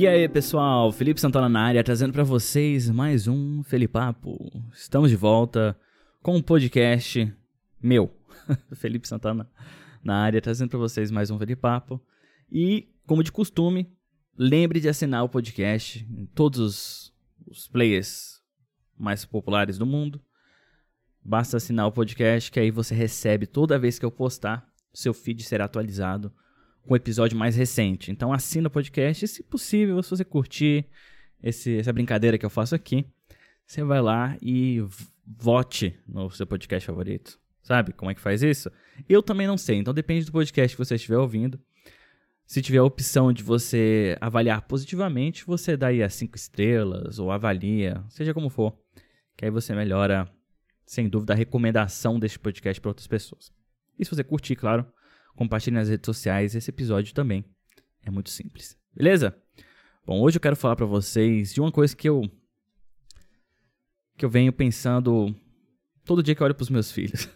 E aí, pessoal, Felipe Santana na área, trazendo para vocês mais um Felipapo. Estamos de volta com um podcast meu, Felipe Santana na área, trazendo para vocês mais um Felipapo. E, como de costume, lembre de assinar o podcast em todos os, players mais populares do mundo. Basta assinar o podcast que aí você recebe toda vez que eu postar, seu feed será atualizado com o episódio mais recente. Então assina o podcast e, se possível, se você curtir esse, essa brincadeira que eu faço aqui, você vai lá e vote no seu podcast favorito. Sabe como é que faz isso? Eu também não sei, então depende do podcast que você estiver ouvindo. Se tiver a opção de você avaliar positivamente, você dá aí as 5 estrelas ou avalia, seja como for. Que aí você melhora, sem dúvida, a recomendação deste podcast para outras pessoas. E se você curtir, claro, compartilhe nas redes sociais esse episódio também. É muito simples. Beleza? Bom, hoje eu quero falar para vocês de uma coisa que eu que eu venho pensando todo dia que eu olho para os meus filhos.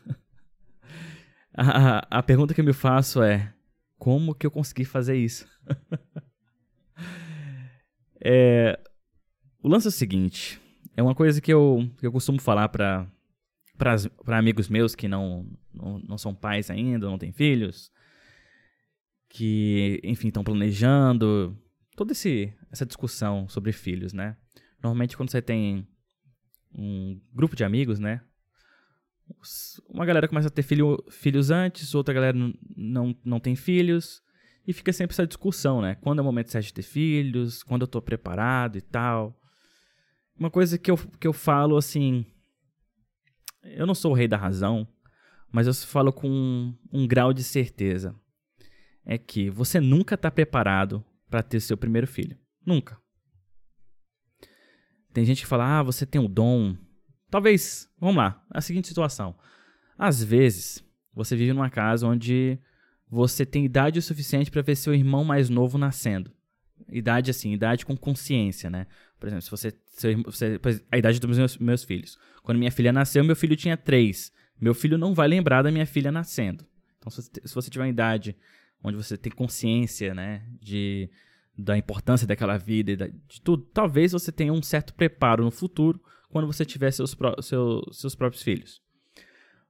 a, a pergunta que eu me faço é: como que eu consegui fazer isso? é, o lance é o seguinte: é uma coisa que eu, que eu costumo falar para para amigos meus que não, não, não são pais ainda, não têm filhos, que, enfim, estão planejando, toda esse, essa discussão sobre filhos, né? Normalmente quando você tem um grupo de amigos, né? Uma galera começa a ter filho, filhos antes, outra galera não, não tem filhos, e fica sempre essa discussão, né? Quando é o momento certo de ter filhos, quando eu tô preparado e tal. Uma coisa que eu, que eu falo assim. Eu não sou o rei da razão, mas eu falo com um, um grau de certeza é que você nunca está preparado para ter seu primeiro filho. Nunca. Tem gente que fala, ah, você tem o dom. Talvez, vamos lá, a seguinte situação. Às vezes, você vive numa casa onde você tem idade o suficiente para ver seu irmão mais novo nascendo. Idade assim, idade com consciência, né? Por exemplo, se você, seu, você a idade dos meus, meus filhos. Quando minha filha nasceu, meu filho tinha três. Meu filho não vai lembrar da minha filha nascendo. Então, se, você tiver uma idade onde você tem consciência, né, de, da importância daquela vida e de tudo, talvez você tenha um certo preparo no futuro quando você tiver seus, seu, seus próprios filhos.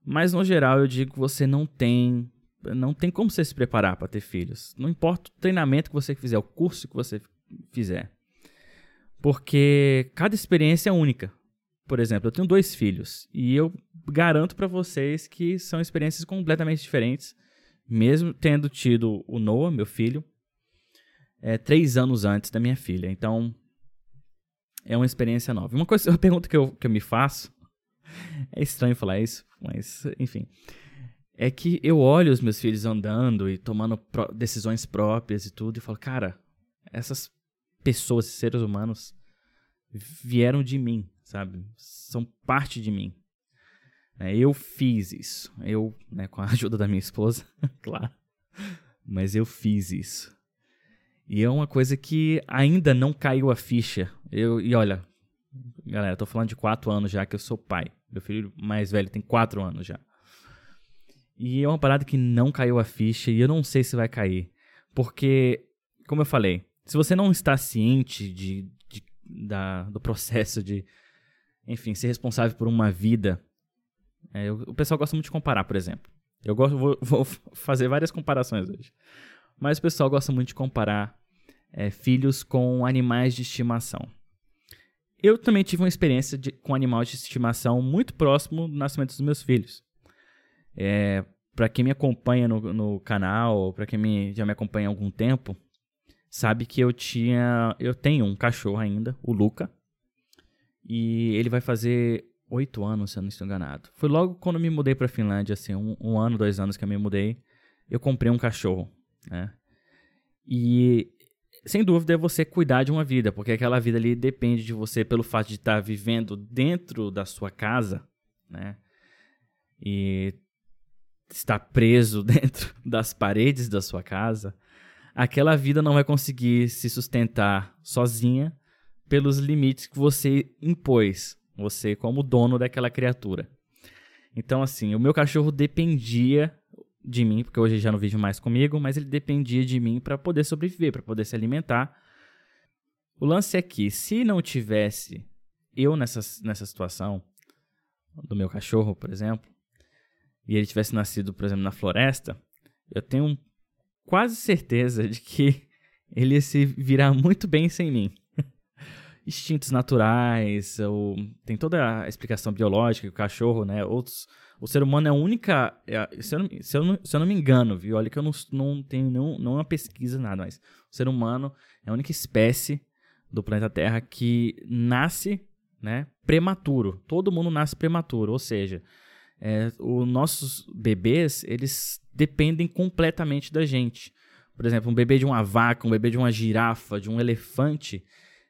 Mas no geral eu digo que você não tem não tem como você se preparar para ter filhos. Não importa o treinamento que você fizer, o curso que você fizer. Porque cada experiência é única. Por exemplo, eu tenho dois filhos e eu garanto para vocês que são experiências completamente diferentes mesmo tendo tido o Noah, meu filho, é, três anos antes da minha filha. Então, é uma experiência nova. Uma, coisa, uma pergunta que eu, que eu me faço, é estranho falar isso, mas enfim, é que eu olho os meus filhos andando e tomando decisões próprias e tudo, e falo, cara, essas pessoas, seres humanos, vieram de mim, sabe? São parte de mim. É, eu fiz isso. Eu, né, com a ajuda da minha esposa, claro. Mas eu fiz isso. E é uma coisa que ainda não caiu a ficha. Eu, e olha, galera, tô falando de quatro anos já que eu sou pai. Meu filho mais velho tem quatro anos já. E é uma parada que não caiu a ficha e eu não sei se vai cair. Porque, como eu falei, se você não está ciente de, de da, do processo de, enfim, ser responsável por uma vida é, eu, o pessoal gosta muito de comparar, por exemplo. Eu gosto, vou, vou, fazer várias comparações hoje. Mas o pessoal gosta muito de comparar é, filhos com animais de estimação. Eu também tive uma experiência de, com animais de estimação muito próximo do nascimento dos meus filhos. É, para quem me acompanha no, no canal, para quem me, já me acompanha há algum tempo, sabe que eu tinha, eu tenho um cachorro ainda, o Luca, e ele vai fazer oito anos, se eu não estou enganado. Foi logo quando me mudei para Finlândia, assim, um, um, ano, dois anos que eu me mudei, eu comprei um cachorro, né? E sem dúvida é você cuidar de uma vida, porque aquela vida ali depende de você pelo fato de estar vivendo dentro da sua casa, né? E estar preso dentro das paredes da sua casa, aquela vida não vai conseguir se sustentar sozinha pelos limites que você impôs você como dono daquela criatura. Então, assim, o meu cachorro dependia de mim, porque hoje já não vive mais comigo, mas ele dependia de mim para poder sobreviver, para poder se alimentar. O lance é que, se não tivesse eu nessa, nessa situação, do meu cachorro, por exemplo, e ele tivesse nascido, por exemplo, na floresta, eu tenho quase certeza de que ele ia se virar muito bem sem mim. Instintos naturais, ou, tem toda a explicação biológica, o cachorro, né? Outros, o ser humano é a única. É, se, eu não, se, eu se eu não me engano, viu? Olha que eu não, não tenho nenhum, nenhuma pesquisa, nada, mas o ser humano é a única espécie do planeta Terra que nasce né, prematuro. Todo mundo nasce prematuro, ou seja, é, os nossos bebês eles dependem completamente da gente. Por exemplo, um bebê de uma vaca, um bebê de uma girafa, de um elefante,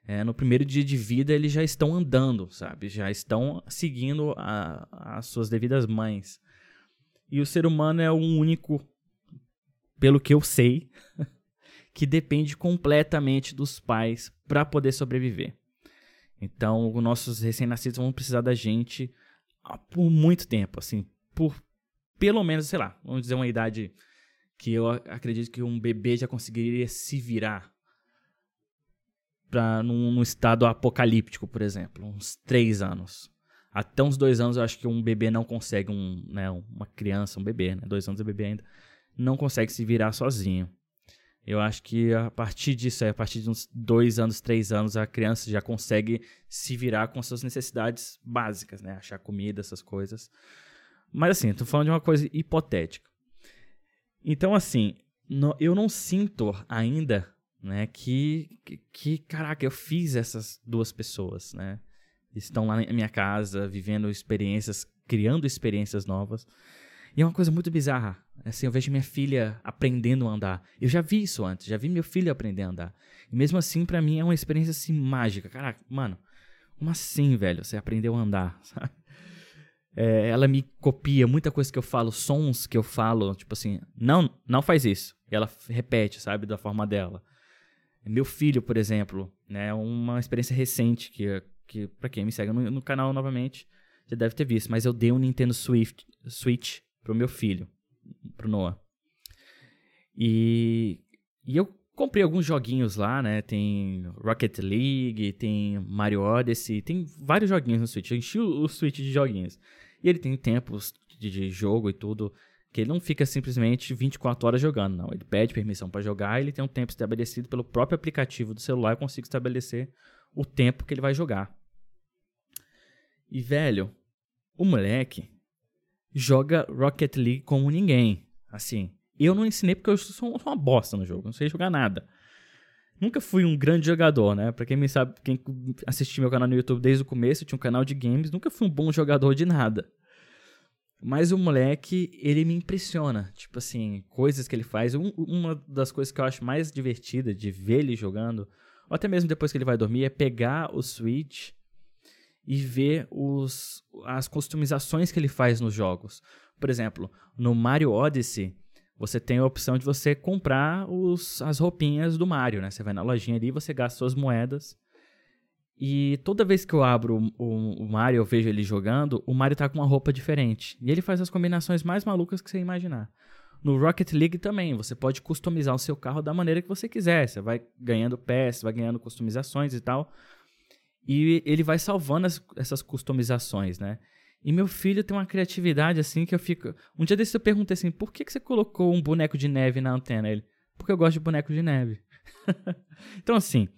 é, no primeiro dia de vida eles já estão andando, sabe? Já estão seguindo a, as suas devidas mães. E o ser humano é o único, pelo que eu sei, que depende completamente dos pais para poder sobreviver. Então, os nossos recém-nascidos vão precisar da gente por muito tempo, assim, por pelo menos, sei lá, vamos dizer uma idade que eu acredito que um bebê já conseguiria se virar num, num, estado apocalíptico, por exemplo, uns três anos. Até uns dois anos eu acho que um bebê não consegue, um, né, uma criança, um bebê, né, dois anos é bebê ainda, não consegue se virar sozinho. Eu acho que a partir disso, a partir de uns dois anos, três anos, a criança já consegue se virar com suas necessidades básicas, né? Achar comida, essas coisas. Mas assim, estou falando de uma coisa hipotética. Então, assim, no, eu não sinto ainda, né, que, que, que, caraca, eu fiz essas duas pessoas, né? Estão lá na minha casa, vivendo experiências, criando experiências novas. E é uma coisa muito bizarra. Assim, eu vejo minha filha aprendendo a andar. Eu já vi isso antes, já vi meu filho aprender a andar. E mesmo assim, para mim, é uma experiência assim mágica. Caraca, mano, como assim, velho? Você aprendeu a andar, sabe? É, ela me copia muita coisa que eu falo, sons que eu falo, tipo assim, não, não faz isso. E ela repete, sabe, da forma dela. Meu filho, por exemplo, né, uma experiência recente que, que para quem me segue no, no, canal novamente já deve ter visto, mas eu dei um Nintendo Swift, Switch pro meu filho, pro Noah. E, e eu comprei alguns joguinhos lá, né? Tem Rocket League, tem Mario Odyssey, tem vários joguinhos no Switch. Eu enchi o, o Switch de joguinhos. E ele tem tempos de, de, jogo e tudo, que ele não fica simplesmente 24 horas jogando, não. Ele pede permissão para jogar, ele tem um tempo estabelecido pelo próprio aplicativo do celular, eu consigo estabelecer o tempo que ele vai jogar. E velho, o moleque, joga Rocket League como ninguém. Assim, eu não ensinei porque eu sou uma bosta no jogo, não sei jogar nada. Nunca fui um grande jogador, né? Pra quem me sabe, quem assistiu meu canal no YouTube desde o começo, eu tinha um canal de games, nunca fui um bom jogador de nada. Mas o moleque, ele me impressiona. Tipo assim, coisas que ele faz. Um, uma das coisas que eu acho mais divertida de ver ele jogando, ou até mesmo depois que ele vai dormir, é pegar o Switch e ver os, as customizações que ele faz nos jogos. Por exemplo, no Mario Odyssey, você tem a opção de você comprar os, as roupinhas do Mario, né? Você vai na lojinha ali, você gasta suas moedas. E toda vez que eu abro o, o, Mario, eu vejo ele jogando, o Mario tá com uma roupa diferente. E ele faz as combinações mais malucas que você imaginar. No Rocket League também, você pode customizar o seu carro da maneira que você quiser. Você vai ganhando peças, vai ganhando customizações e tal. E ele vai salvando as, essas customizações, né? E meu filho tem uma criatividade assim que eu fico. Um dia desse eu perguntei assim: por que, que você colocou um boneco de neve na antena? Ele, porque eu gosto de boneco de neve. então, assim,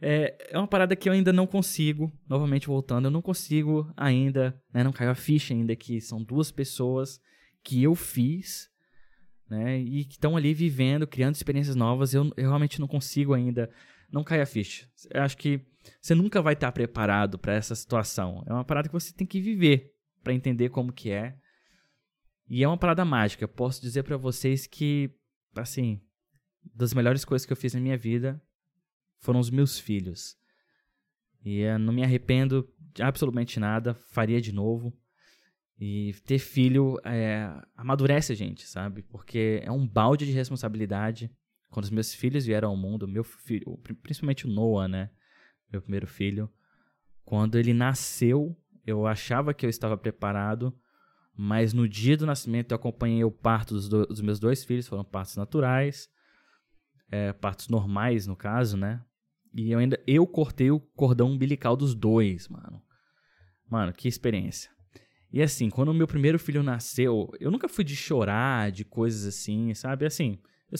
é, é uma parada que eu ainda não consigo, novamente voltando, eu não consigo ainda, né, não caiu a ficha ainda que são duas pessoas que eu fiz, né, e que estão ali vivendo, criando experiências novas, eu, eu realmente não consigo ainda, não cai a ficha. Eu acho que você nunca vai estar preparado para essa situação. É uma parada que você tem que viver para entender como que é. E é uma parada mágica. Eu posso dizer para vocês que, assim, das melhores coisas que eu fiz na minha vida foram os meus filhos. E eu não me arrependo de absolutamente nada, faria de novo. E ter filho é, amadurece a gente, sabe? Porque é um balde de responsabilidade. Quando os meus filhos vieram ao mundo, meu filho, principalmente o Noah, né? meu primeiro filho. Quando ele nasceu, eu achava que eu estava preparado, mas no dia do nascimento eu acompanhei o parto dos, do, dos meus dois filhos, foram partos naturais, é, partos normais no caso, né? E eu ainda eu cortei o cordão umbilical dos dois, mano. Mano, que experiência. E assim, quando o meu primeiro filho nasceu, eu nunca fui de chorar, de coisas assim, sabe? Assim, eu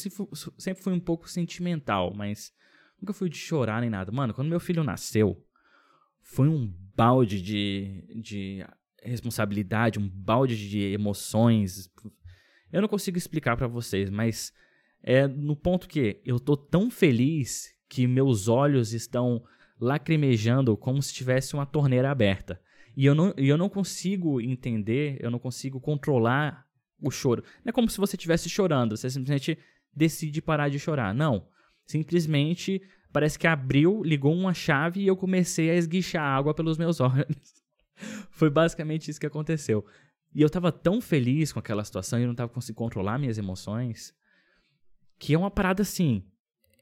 sempre fui um pouco sentimental, mas nunca fui de chorar nem nada. Mano, quando meu filho nasceu, foi um balde de, de responsabilidade, um balde de emoções. Eu não consigo explicar para vocês, mas é no ponto que eu tô tão feliz que meus olhos estão lacrimejando como se tivesse uma torneira aberta. E eu não, eu não consigo entender, eu não consigo controlar o choro. Não é como se você estivesse chorando, você simplesmente decide parar de chorar. Não. Simplesmente parece que abriu, ligou uma chave e eu comecei a esguichar água pelos meus olhos. Foi basicamente isso que aconteceu. E eu tava tão feliz com aquela situação e eu não tava conseguindo controlar minhas emoções, que é uma parada assim.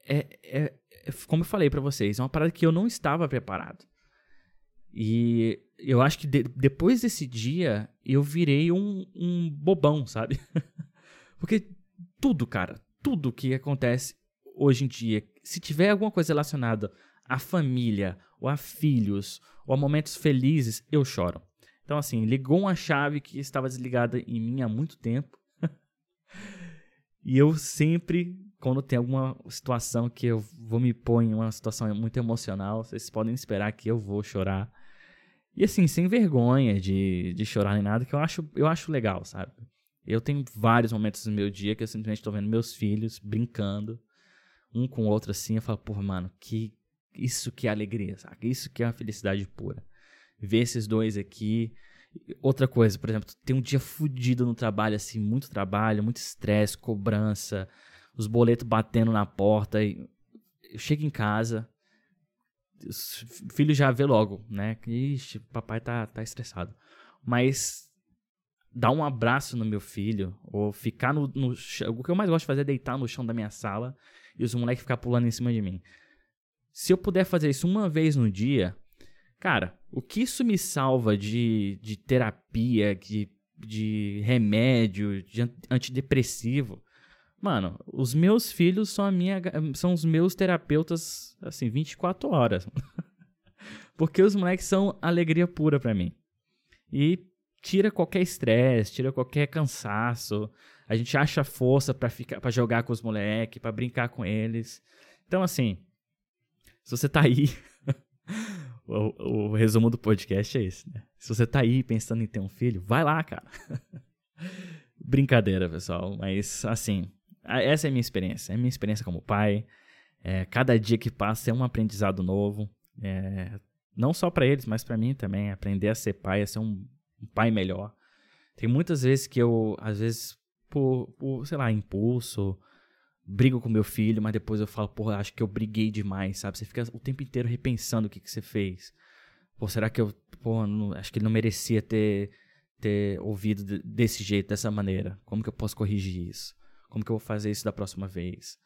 É, é, é como eu falei para vocês, é uma parada que eu não estava preparado. E eu acho que de, depois desse dia eu virei um, um bobão, sabe? Porque tudo, cara, tudo que acontece hoje em dia, se tiver alguma coisa relacionada à família, ou a filhos, ou a momentos felizes, eu choro. Então, assim, ligou uma chave que estava desligada em mim há muito tempo. e eu sempre, quando tem alguma situação que eu vou me pôr em uma situação muito emocional, vocês podem esperar que eu vou chorar. E assim, sem vergonha de, de chorar nem nada, que eu acho, eu acho legal, sabe? Eu tenho vários momentos no meu dia que eu simplesmente estou vendo meus filhos brincando, um com o outro assim, eu falo, porra, mano, que isso que é alegria, sabe? Isso que é uma felicidade pura. Ver esses dois aqui. Outra coisa, por exemplo, tem um dia fudido no trabalho, assim, muito trabalho, muito estresse, cobrança, os boletos batendo na porta. E eu chego em casa, o filho já vê logo, né? Ixi, papai tá, tá estressado. Mas dar um abraço no meu filho, ou ficar no, no chão. O que eu mais gosto de fazer é deitar no chão da minha sala e os moleques ficar pulando em cima de mim. Se eu puder fazer isso uma vez no dia, cara, o que isso me salva de, de terapia, de, de remédio, de antidepressivo? Mano, os meus filhos são a minha são os meus terapeutas assim 24 horas. Porque os moleques são alegria pura para mim. E tira qualquer estresse, tira qualquer cansaço. A gente acha força para ficar para jogar com os moleques, para brincar com eles. Então assim, se você tá aí. o, o, resumo do podcast é esse, né? Se você tá aí pensando em ter um filho, vai lá, cara. Brincadeira, pessoal. Mas, assim, essa é a minha experiência. É a minha experiência como pai. É, cada dia que passa é um aprendizado novo. É, não só para eles, mas para mim também. Aprender a ser pai, a ser um, um pai melhor. Tem muitas vezes que eu, às vezes, por, por sei lá, impulso, brigo com meu filho, mas depois eu falo, porra, acho que eu briguei demais, sabe? Você fica o tempo inteiro repensando o que, que você fez. Pô, será que eu, pô, não, acho que ele não merecia ter, ter ouvido desse jeito, dessa maneira? Como que eu posso corrigir isso? Como que eu vou fazer isso da próxima vez?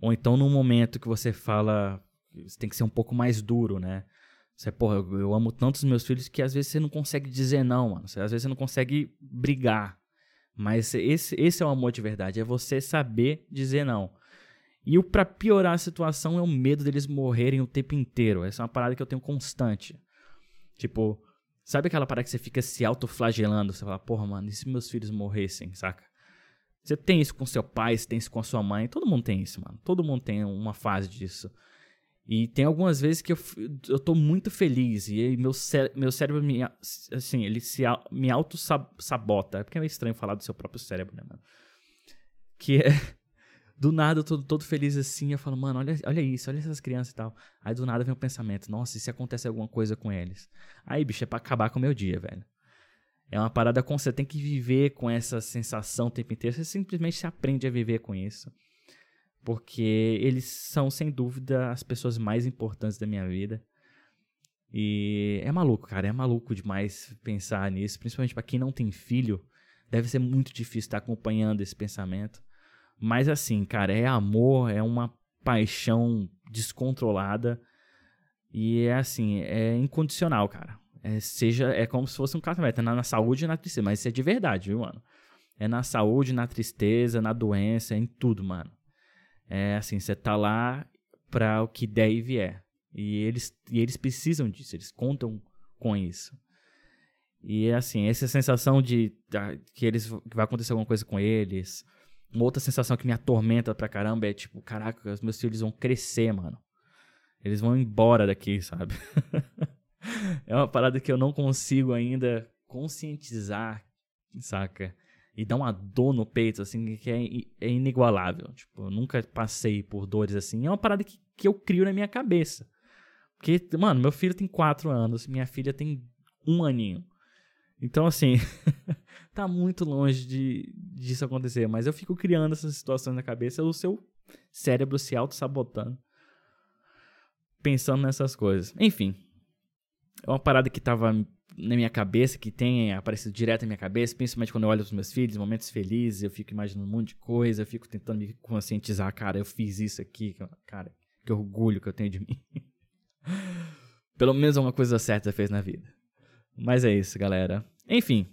Ou então num momento que você fala, você tem que ser um pouco mais duro, né? Você, porra, eu, eu amo tanto os meus filhos que às vezes você não consegue dizer não, mano. Você, às vezes você não consegue brigar. Mas esse, esse é o amor de verdade, é você saber dizer não. E o para piorar a situação é o medo deles morrerem o tempo inteiro. Essa é uma parada que eu tenho constante. Tipo, sabe aquela parada que você fica se autoflagelando? Você fala, porra, mano, e se meus filhos morressem, saca? Você tem isso com seu pai, você tem isso com a sua mãe. Todo mundo tem isso, mano. Todo mundo tem uma fase disso. E tem algumas vezes que eu, eu tô muito feliz e meu, cé meu cérebro me, assim, ele se, me auto-sabota. É porque é meio estranho falar do seu próprio cérebro, né, mano? Que é, do nada eu tô todo feliz assim, eu falo, mano, olha, olha isso, olha essas crianças e tal. Aí do nada vem o pensamento, nossa, e se acontece alguma coisa com eles? Aí, bicho, é pra acabar com o meu dia, velho. É uma parada com você tem que viver com essa sensação o tempo inteiro. Você simplesmente se aprende a viver com isso porque eles são sem dúvida as pessoas mais importantes da minha vida. E é maluco, cara, é maluco demais pensar nisso, principalmente para quem não tem filho. Deve ser muito difícil estar acompanhando esse pensamento. Mas assim, cara, é amor, é uma paixão descontrolada e é assim, é incondicional, cara. É, seja, é como se fosse um casamento, é na, na saúde e na tristeza, mas isso é de verdade, viu, mano? É na saúde, na tristeza, na doença, é em tudo, mano. É assim, você tá lá para o que der e vier. E eles, e eles precisam disso, eles contam com isso. E assim, essa sensação de, de que eles que vai acontecer alguma coisa com eles. Uma outra sensação que me atormenta pra caramba é tipo, caraca, os meus filhos vão crescer, mano. Eles vão embora daqui, sabe? é uma parada que eu não consigo ainda conscientizar, saca? E dá uma dor no peito, assim, que é, é inigualável. Tipo, eu nunca passei por dores assim. É uma parada que, que eu crio na minha cabeça. Porque, mano, meu filho tem quatro anos, minha filha tem um aninho. Então, assim, tá muito longe de, disso acontecer. Mas eu fico criando essas situações na cabeça, o seu cérebro se auto-sabotando, pensando nessas coisas. Enfim, é uma parada que tava na minha cabeça, que tem aparecido direto na minha cabeça, principalmente quando eu olho os meus filhos, momentos felizes, eu fico imaginando um monte de coisa, eu fico tentando me conscientizar, cara, eu fiz isso aqui, cara, que orgulho que eu tenho de mim. Pelo menos uma coisa certa fez na vida. Mas é isso, galera. Enfim,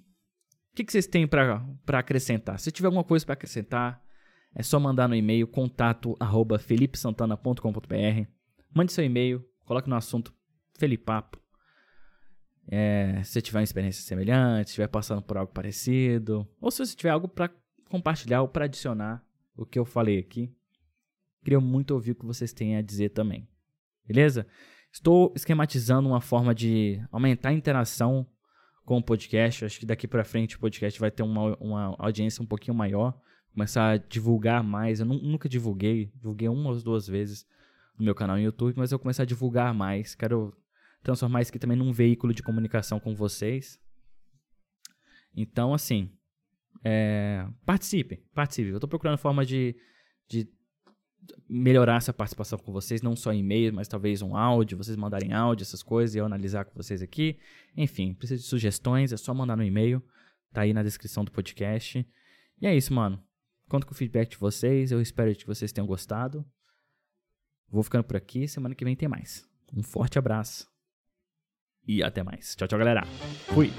o que, que vocês têm para acrescentar? Se tiver alguma coisa para acrescentar, é só mandar no e-mail contato arroba felipesantana.com.br. Mande seu e-mail, coloque no assunto Felipapo. É, se você tiver uma experiência semelhante, se estiver passando por algo parecido, ou se você tiver algo para compartilhar ou para adicionar o que eu falei aqui, queria muito ouvir o que vocês têm a dizer também. Beleza? Estou esquematizando uma forma de aumentar a interação com o podcast. Acho que daqui para frente o podcast vai ter uma, uma audiência um pouquinho maior. Começar a divulgar mais. Eu nunca divulguei, divulguei uma ou duas vezes no meu canal no YouTube, mas eu começar a divulgar mais. Quero transformar isso aqui também num veículo de comunicação com vocês. Então, assim, é, participem, participem. Eu estou procurando forma de, de melhorar essa participação com vocês, não só e-mail, mas talvez um áudio, vocês mandarem áudio, essas coisas, e eu analisar com vocês aqui. Enfim, precisa de sugestões, é só mandar no e-mail, tá aí na descrição do podcast. E é isso, mano. Conto com o feedback de vocês, eu espero que vocês tenham gostado. Vou ficando por aqui, semana que vem tem mais. Um forte abraço e até mais. Tchau, tchau, galera. Fui.